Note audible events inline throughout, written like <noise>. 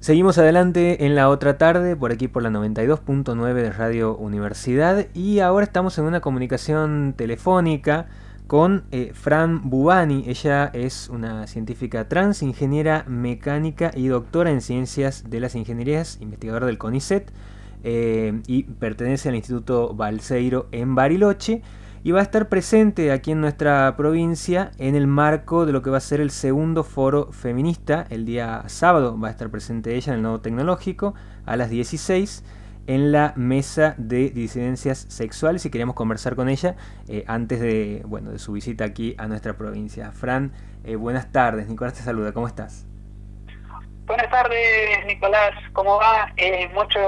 Seguimos adelante en la otra tarde, por aquí por la 92.9 de Radio Universidad y ahora estamos en una comunicación telefónica con eh, Fran Bubani. Ella es una científica trans, ingeniera mecánica y doctora en ciencias de las ingenierías, investigadora del CONICET eh, y pertenece al Instituto Balseiro en Bariloche y va a estar presente aquí en nuestra provincia en el marco de lo que va a ser el segundo foro feminista. El día sábado va a estar presente ella en el Nodo Tecnológico a las 16 en la mesa de disidencias sexuales y queríamos conversar con ella eh, antes de, bueno, de su visita aquí a nuestra provincia. Fran, eh, buenas tardes. Nicolás te saluda. ¿Cómo estás? Buenas tardes, Nicolás. ¿Cómo va? Eh, mucho,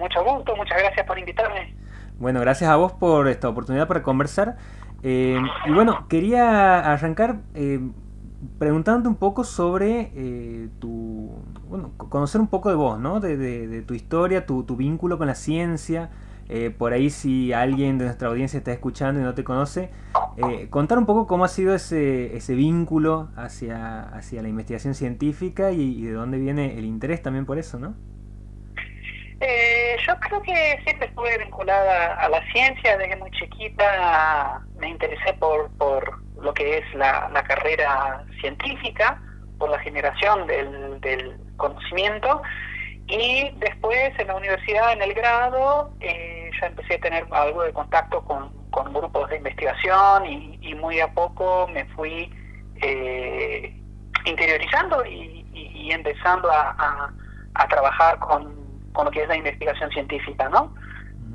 mucho gusto. Muchas gracias por invitarme. Bueno, gracias a vos por esta oportunidad para conversar. Eh, y bueno, quería arrancar eh, preguntándote un poco sobre eh, tu. Bueno, conocer un poco de vos, ¿no? De, tu historia, tu, vínculo con la ciencia. por ahí, si alguien de nuestra audiencia está escuchando y no te conoce, contar un poco cómo ha sido ese, ese vínculo hacia, hacia la investigación científica y de dónde viene el interés también por eso, ¿no? Yo creo que siempre estuve vinculada a la ciencia desde muy chiquita. Me interesé por, por lo que es la, carrera científica, por la generación del, del, conocimiento. Y después en la universidad, en el grado, eh, ya empecé a tener algo de contacto con, con grupos de investigación y, muy a poco me fui eh, interiorizando y, empezando a, a trabajar con con lo que es la investigación científica, ¿no?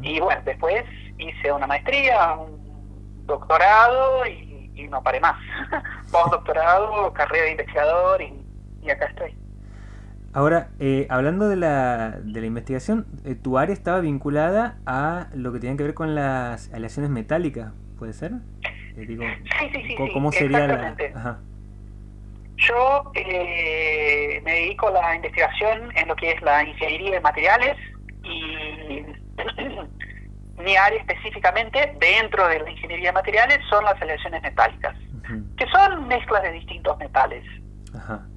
Y bueno, después hice una maestría, un doctorado y, no paré más. <laughs> Postdoctorado, carrera de investigador y, acá estoy. Ahora, eh, hablando de la, de la investigación, eh, tu área estaba vinculada a lo que tiene que ver con las aleaciones metálicas, ¿puede ser? Eh, sí, sí, sí. ¿Cómo, sería la...? Yo eh, me dedico a la investigación en lo que es la ingeniería de materiales y <clears throat> mi área específicamente dentro de la ingeniería de materiales son las aleaciones metálicas, que son mezclas de distintos metales. Ajá.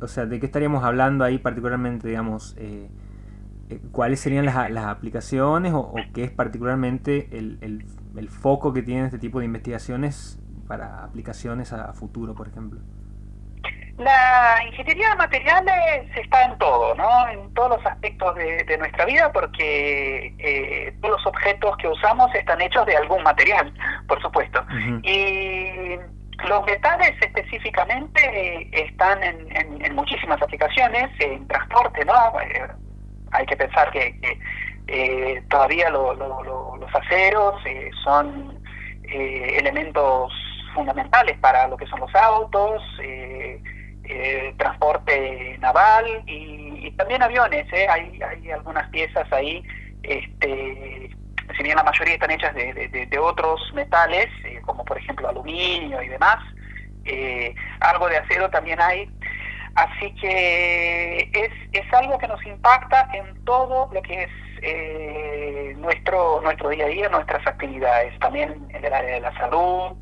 o sea, ¿de qué estaríamos hablando ahí particularmente, digamos? Eh, eh, ¿Cuáles serían las, las aplicaciones o, qué es particularmente el, el, el foco que tiene este tipo de investigaciones para aplicaciones a futuro, por ejemplo? La ingeniería de materiales está en todo, ¿no? En todos los aspectos de, nuestra vida, porque eh, todos los objetos que usamos están hechos de algún material, por supuesto. Y los metales específicamente eh, están en, muchísimas aplicaciones, en transporte, ¿no? Eh, hay que pensar que, todavía los aceros son elementos fundamentales para lo que son los autos, eh, eh transporte naval y, también aviones. ¿eh? Hay, hay algunas piezas ahí, este, si bien la mayoría están hechas de, otros metales, eh, como por ejemplo aluminio y demás, algo de acero también hay. Así que es, es algo que nos impacta en todo lo que es nuestro nuestro día a día, nuestras actividades, también en el área de la salud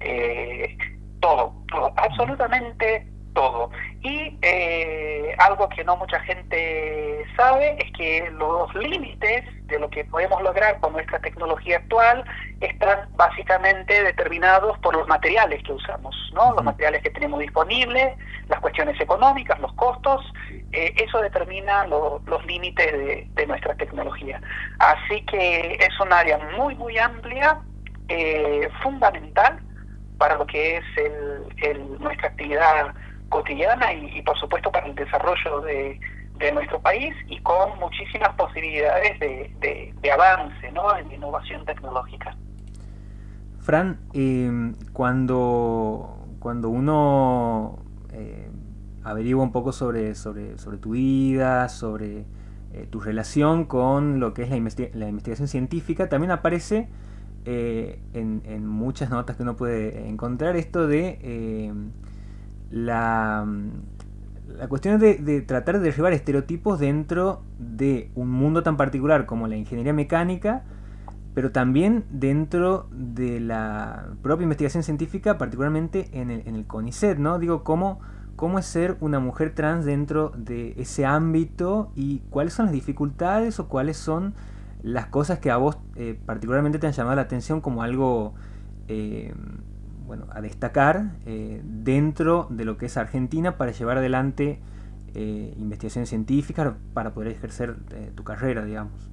eh, todo, todo, absolutamente todo. Y eh, algo que no mucha gente sabe es que los límites de lo que podemos lograr con nuestra tecnología actual están básicamente determinados por los materiales que usamos, ¿no? Los materiales que tenemos disponibles, las cuestiones económicas, los costos, eh, eso determina los límites de, de, nuestra tecnología. Así que es un área muy, muy amplia, eh, fundamental lo que es el, nuestra actividad cotidiana y, por supuesto para el desarrollo de, nuestro país y con muchísimas posibilidades de, avance ¿no? en innovación tecnológica. Fran, eh, cuando, cuando uno eh, averigua un poco sobre, sobre, sobre tu vida, sobre eh, tu relación con lo que es la, la investigación científica, también aparece eh, en, muchas notas que uno puede encontrar esto de eh, la, la cuestión de, tratar de derribar estereotipos dentro de un mundo tan particular como la ingeniería mecánica, pero también dentro de la propia investigación científica, particularmente en el, en el CONICET, ¿no? Digo, ¿cómo, cómo es ser una mujer trans dentro de ese ámbito y cuáles son las dificultades o cuáles son las cosas que a vos eh, particularmente te han llamado la atención como algo eh, bueno, a destacar eh, dentro de lo que es Argentina para llevar adelante investigaciones científicas para poder ejercer tu carrera, digamos.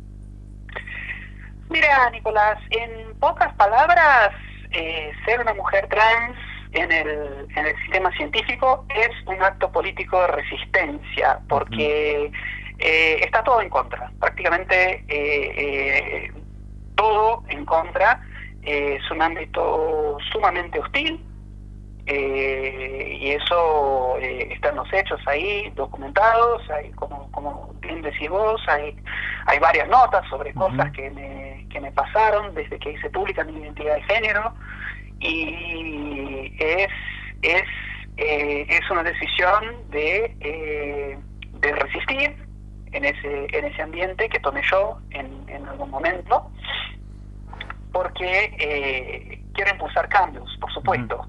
Mira, Nicolás, en pocas palabras, ser una mujer trans en el, en el sistema científico es un acto político de resistencia, porque eh, está todo en contra, prácticamente eh, eh, todo en contra. es un ámbito sumamente hostil y eso está en los hechos ahí documentados, hay como, como bien decís vos, hay, hay varias notas sobre cosas que me, que me pasaron desde que hice pública mi identidad de género y es, es, eh, es una decisión de, eh, de resistir en ese, en ese ambiente que tomé yo en, en algún momento, porque eh, quiero impulsar cambios, por supuesto.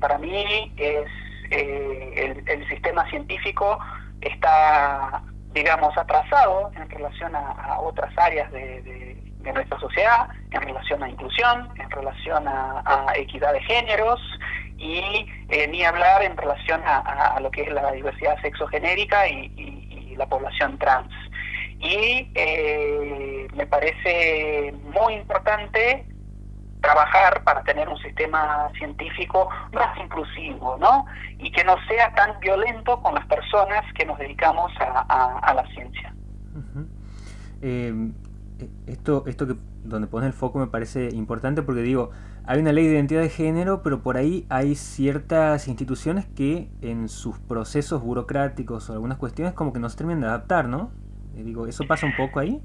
para mí es el, el, sistema científico está, digamos, atrasado en relación a, otras áreas de de nuestra sociedad en relación a inclusión, en relación a, equidad de géneros y eh, ni hablar en relación a, lo que es la diversidad sexogenérica y, y, la población trans. Y eh, me parece muy importante trabajar para tener un sistema científico más inclusivo, ¿no? Y que no sea tan violento con las personas que nos dedicamos a, la ciencia. Eh, esto, esto que donde pones el foco me parece importante porque digo, hay una ley de identidad de género, pero por ahí hay ciertas instituciones que en sus procesos burocráticos o algunas cuestiones como que no se terminan de adaptar, ¿no? Eh, digo, ¿eso pasa un poco ahí?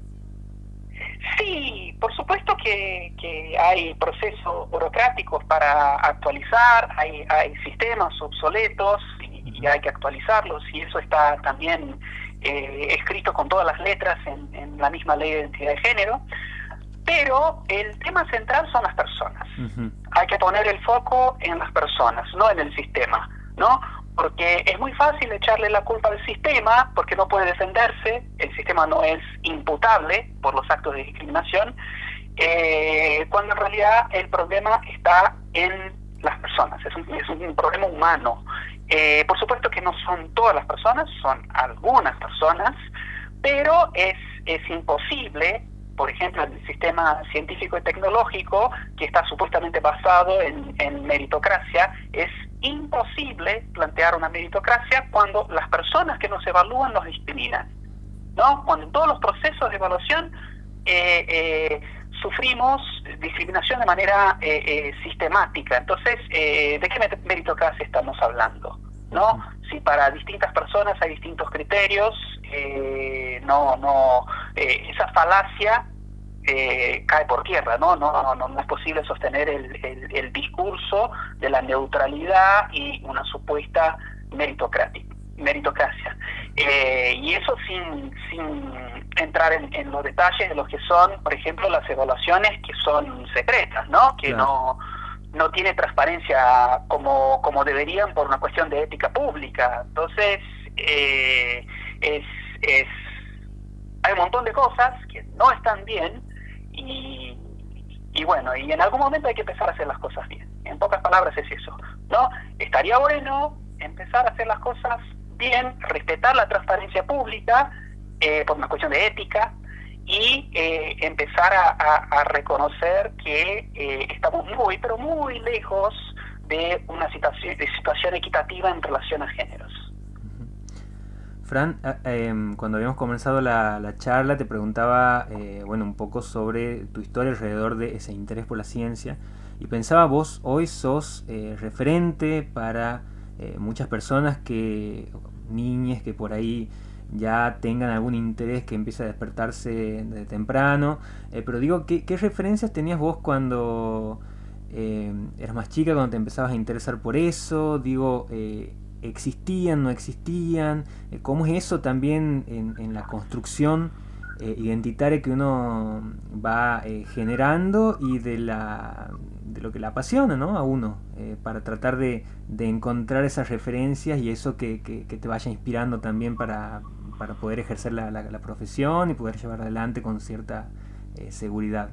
Sí, por supuesto que, hay procesos burocráticos para actualizar, hay, hay sistemas obsoletos y hay que actualizarlos y eso está también eh, escrito con todas las letras en, la misma ley de identidad de género, pero el tema central son las personas. Hay que poner el foco en las personas, no en el sistema, ¿no? Porque es muy fácil echarle la culpa al sistema porque no puede defenderse, el sistema no es imputable por los actos de discriminación, eh, cuando en realidad el problema está en las personas, es un, es un problema humano. Eh, por supuesto que no son todas las personas, son algunas personas, pero es, es imposible, por ejemplo, en el sistema científico y tecnológico, que está supuestamente basado en, en meritocracia, es imposible plantear una meritocracia cuando las personas que nos evalúan nos discriminan. ¿no? Cuando en todos los procesos de evaluación eh, eh, sufrimos discriminación de manera eh, eh, sistemática. Entonces, eh, ¿de qué meritocracia estamos hablando? ¿No? Si para distintas personas hay distintos criterios, no, no, esa falacia cae por tierra, ¿no? No, no, no es posible sostener el, el discurso de la neutralidad y una supuesta meritocracia. Eh, y eso sin, sin entrar en, los detalles de lo que son, por ejemplo, las evaluaciones que son secretas, ¿no? Que no no tiene transparencia como, como deberían por una cuestión de ética pública. Entonces, eh, es, es, hay un montón de cosas que no están bien y, y bueno, y en algún momento hay que empezar a hacer las cosas bien. En pocas palabras es eso, ¿no? Estaría bueno empezar a hacer las cosas bien respetar la transparencia pública eh, por una cuestión de ética y eh, empezar a, reconocer que eh, estamos muy, pero muy lejos de una situación, de situación equitativa en relación a géneros. Fran, em, cuando habíamos comenzado la, la charla te preguntaba bueno, un poco sobre tu historia alrededor de ese interés por la ciencia y pensaba vos hoy sos referente para muchas personas que niñas que por ahí ya tengan algún interés que empiece a despertarse de temprano. Eh, pero digo, ¿qué, referencias tenías vos cuando eh, eras más chica, cuando te empezabas a interesar por eso? Digo, eh, ¿existían, no existían? ¿Cómo es eso también en, la construcción identitaria que uno va generando y de la lo que le apasiona ¿no? a uno, eh, para tratar de, encontrar esas referencias y eso que, te vaya inspirando también para, para poder ejercer la, la, profesión y poder llevar adelante con cierta eh, seguridad.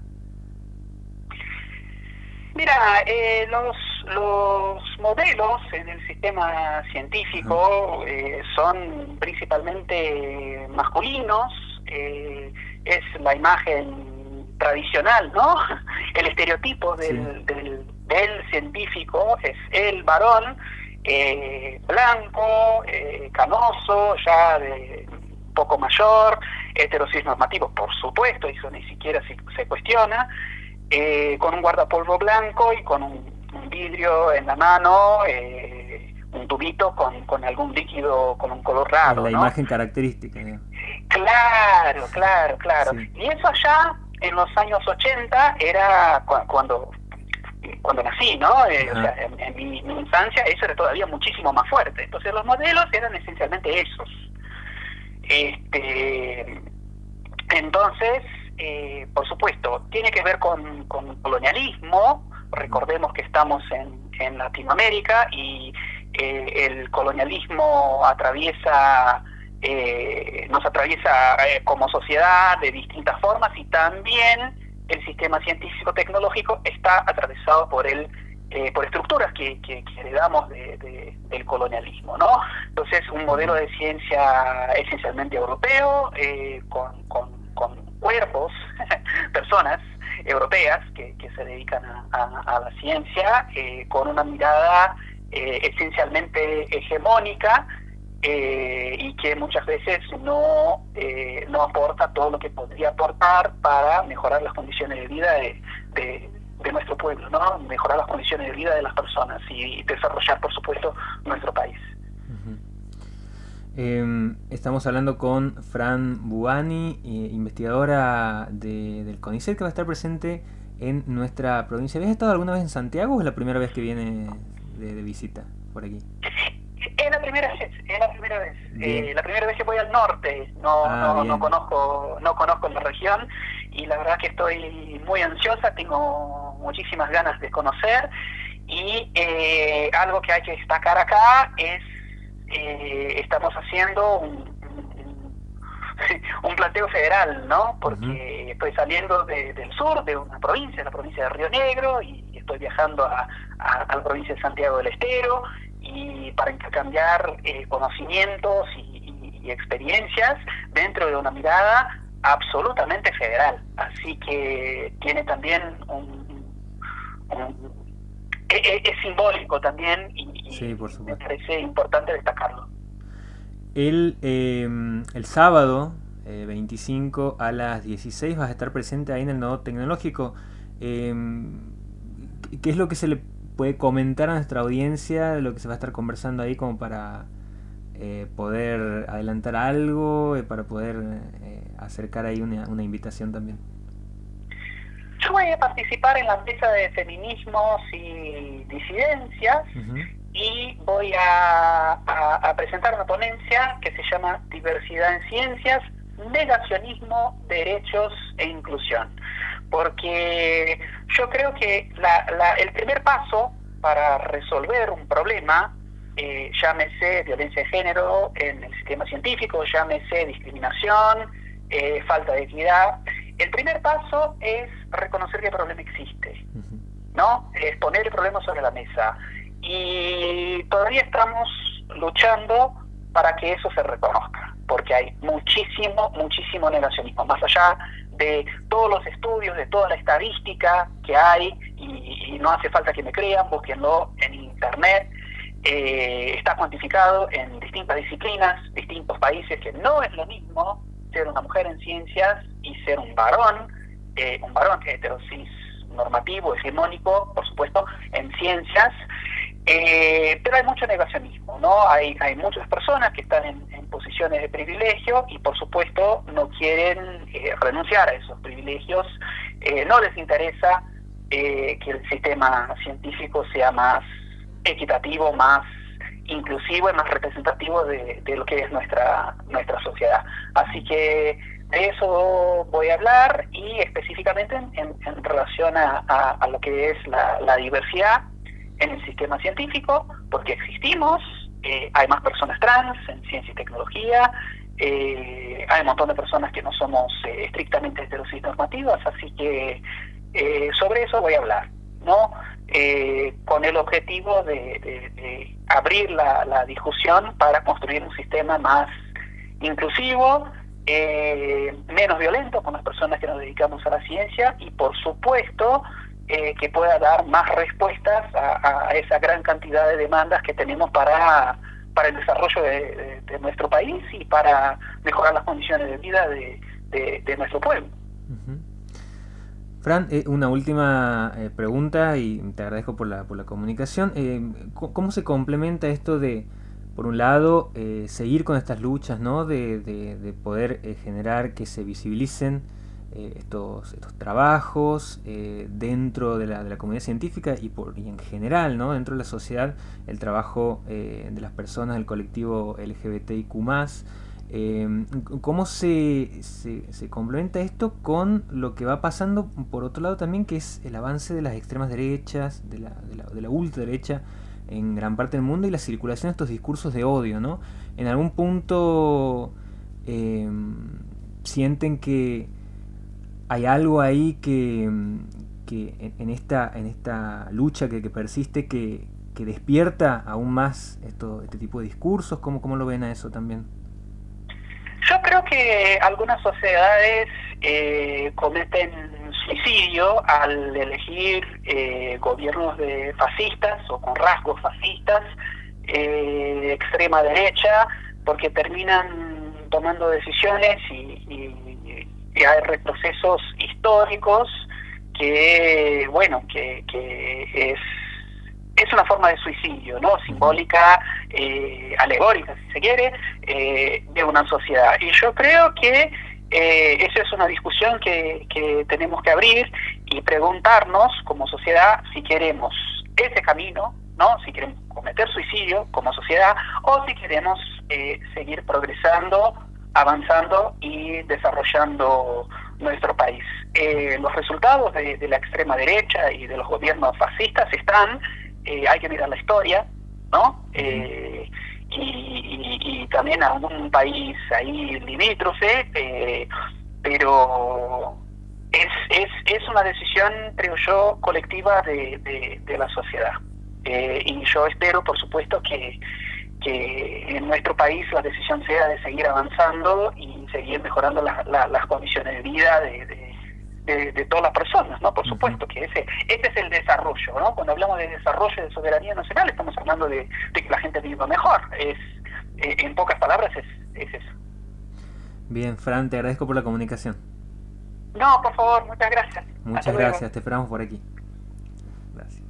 Mira, eh, los modelos en el sistema científico eh, son principalmente masculinos, eh, es la imagen tradicional, ¿no? <laughs> El estereotipo del, del, científico es el varón blanco, canoso, ya de poco mayor, heterosis normativo, por supuesto, eso ni siquiera se cuestiona, eh, con un guardapolvo blanco y con un, vidrio en la mano, eh, un tubito con, con, algún líquido con un color raro. La imagen característica. Claro, claro, claro. Y eso allá en los años 80 era cuando cuando nací, ¿no? Eh, o sea, en, mi, mi, infancia eso era todavía muchísimo más fuerte. Entonces los modelos eran esencialmente esos. Este, entonces, eh, por supuesto, tiene que ver con, colonialismo. Recordemos que estamos en, Latinoamérica y eh, el colonialismo atraviesa, eh, nos atraviesa como sociedad de distintas formas y también el sistema científico-tecnológico está atravesado por el por estructuras que, heredamos del colonialismo, ¿no? Entonces, un modelo de ciencia esencialmente europeo, con, con cuerpos, <laughs> personas europeas que, se dedican a, la ciencia eh, con una mirada eh, esencialmente hegemónica eh, y que muchas veces no, no aporta todo lo que podría aportar para mejorar las condiciones de vida de, de, nuestro pueblo, ¿no? mejorar las condiciones de vida de las personas y desarrollar, por supuesto, nuestro país. Em, estamos hablando con Fran Buani, eh, investigadora del CONICET, que va a estar presente en nuestra provincia. ¿Habías estado alguna vez en Santiago o es la primera vez que viene de, visita por aquí? Es la primera vez, es la primera vez. Eh, la primera vez que voy al norte, no, ah, no, conozco, no conozco la región y la verdad que estoy muy ansiosa, tengo muchísimas ganas de conocer y eh, algo que hay que destacar acá es eh, estamos haciendo un, un, planteo federal, ¿no? Porque estoy saliendo del sur, de una provincia, la provincia de Río Negro, y estoy viajando a, la provincia de Santiago del Estero, y para intercambiar eh, conocimientos y, experiencias dentro de una mirada absolutamente federal. Así que tiene también un, e, es, simbólico también y, me parece importante destacarlo. El, em, el sábado 25 eh, a las 16 vas a estar presente ahí en el Nodo Tecnológico. Em, ¿Qué es lo que se le puede comentar a nuestra audiencia lo que se va a estar conversando ahí como para eh, poder adelantar algo, y para poder eh, acercar ahí una, una invitación también? Yo voy a participar en la mesa de feminismos y disidencias y voy a, presentar una ponencia que se llama Diversidad en Ciencias, Negacionismo, Derechos e Inclusión. Porque yo creo que el primer paso para resolver un problema, eh, llámese violencia de género en el sistema científico, llámese discriminación, eh, falta de equidad, el primer paso es reconocer que el problema existe, ¿no? Es poner el problema sobre la mesa. Y todavía estamos luchando para que eso se reconozca, porque hay muchísimo, muchísimo negacionismo, más allá de todos los estudios, de toda la estadística que hay, y, no hace falta que me crean, búsquenlo en internet, eh, está cuantificado en distintas disciplinas, distintos países, que no es lo mismo ser una mujer en ciencias y ser un varón, eh, un varón heterosis normativo, hegemónico, por supuesto, en ciencias, eh, pero hay mucho negacionismo, ¿no? Hay, hay muchas personas que están en, posiciones de privilegio y, por supuesto, no quieren eh, renunciar a esos privilegios, no les interesa que el sistema científico sea más equitativo, más inclusivo y más representativo de, lo que es nuestra nuestra sociedad. Así que de eso voy a hablar y específicamente en, relación a, lo que es la, diversidad en el sistema científico, porque existimos, eh, hay más personas trans en ciencia y tecnología, eh, hay un montón de personas que no somos eh, estrictamente normativas, así que sobre eso voy a hablar, ¿no? Con el objetivo de, abrir la discusión para construir un sistema más inclusivo, eh, menos violento con las personas que nos dedicamos a la ciencia y por supuesto eh, que pueda dar más respuestas a, esa gran cantidad de demandas que tenemos para, para el desarrollo de, nuestro país y para mejorar las condiciones de vida de, nuestro pueblo. Fran, eh, una última pregunta y te agradezco por la, por la comunicación. ¿Cómo se complementa esto de por un lado, eh, seguir con estas luchas, ¿no? De, poder eh, generar que se visibilicen eh, estos, estos trabajos dentro de la, comunidad científica y, por, en general, ¿no? Dentro de la sociedad, el trabajo de las personas del colectivo LGBTIQ+. ¿Cómo se, se, complementa esto con lo que va pasando, por otro lado también, que es el avance de las extremas derechas, de la, de la, de la ultraderecha, en gran parte del mundo y la circulación de estos discursos de odio, ¿no? En algún punto em, sienten que hay algo ahí que, en, esta, en esta lucha que, persiste que, despierta aún más esto, este tipo de discursos. ¿Cómo, ¿Cómo lo ven a eso también? Yo creo que algunas sociedades eh, cometen suicidio al elegir eh, gobiernos de fascistas o con rasgos fascistas, eh, extrema derecha, porque terminan tomando decisiones y, hay retrocesos históricos que, bueno, que, es es una forma de suicidio, ¿no? Simbólica, eh, alegórica, si se quiere, de una sociedad. Y yo creo que eh, esa es una discusión que, tenemos que abrir y preguntarnos como sociedad si queremos ese camino, ¿no? Si queremos cometer suicidio como sociedad o si queremos eh, seguir progresando, avanzando y desarrollando nuestro país. Eh, los resultados de, la extrema derecha y de los gobiernos fascistas están, eh, hay que mirar la historia, ¿no? y, también a un país ahí limítrofe, eh, pero es, es, es una decisión, creo yo, colectiva de, de, la sociedad. Eh, y yo espero, por supuesto, que, que en nuestro país la decisión sea de seguir avanzando y seguir mejorando las condiciones de vida de de, todas las personas, ¿no? Por supuesto que ese ese es el desarrollo, ¿no? Cuando hablamos de desarrollo de soberanía nacional estamos hablando de, que la gente viva mejor. Es eh, en pocas palabras es, es eso. Bien, Fran, te agradezco por la comunicación. No, por favor, muchas gracias. Muchas gracias, te esperamos por aquí. Gracias.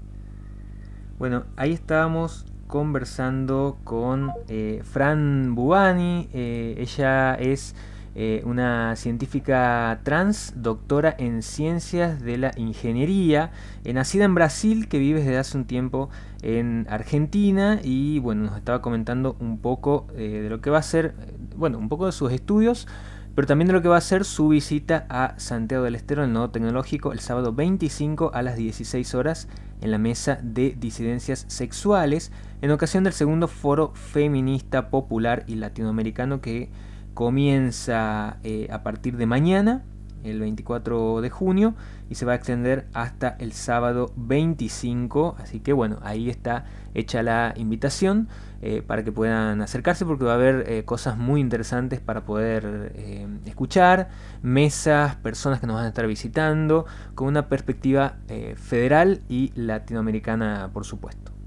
Bueno, ahí estábamos conversando con eh, Fran Bubani. Eh, ella es eh, una científica trans, doctora en ciencias de la ingeniería, eh, nacida en Brasil, que vive desde hace un tiempo en Argentina y bueno, nos estaba comentando un poco eh, de lo que va a ser, bueno, un poco de sus estudios, pero también de lo que va a ser su visita a Santiago del Estero, el Nodo Tecnológico, el sábado 25 a las 16 horas en la mesa de disidencias sexuales, en ocasión del segundo foro feminista popular y latinoamericano que comienza eh, a partir de mañana, el 24 de junio, y se va a extender hasta el sábado 25. Así que bueno, ahí está hecha la invitación eh, para que puedan acercarse porque va a haber eh, cosas muy interesantes para poder escuchar, mesas, personas que nos van a estar visitando, con una perspectiva federal y latinoamericana, por supuesto.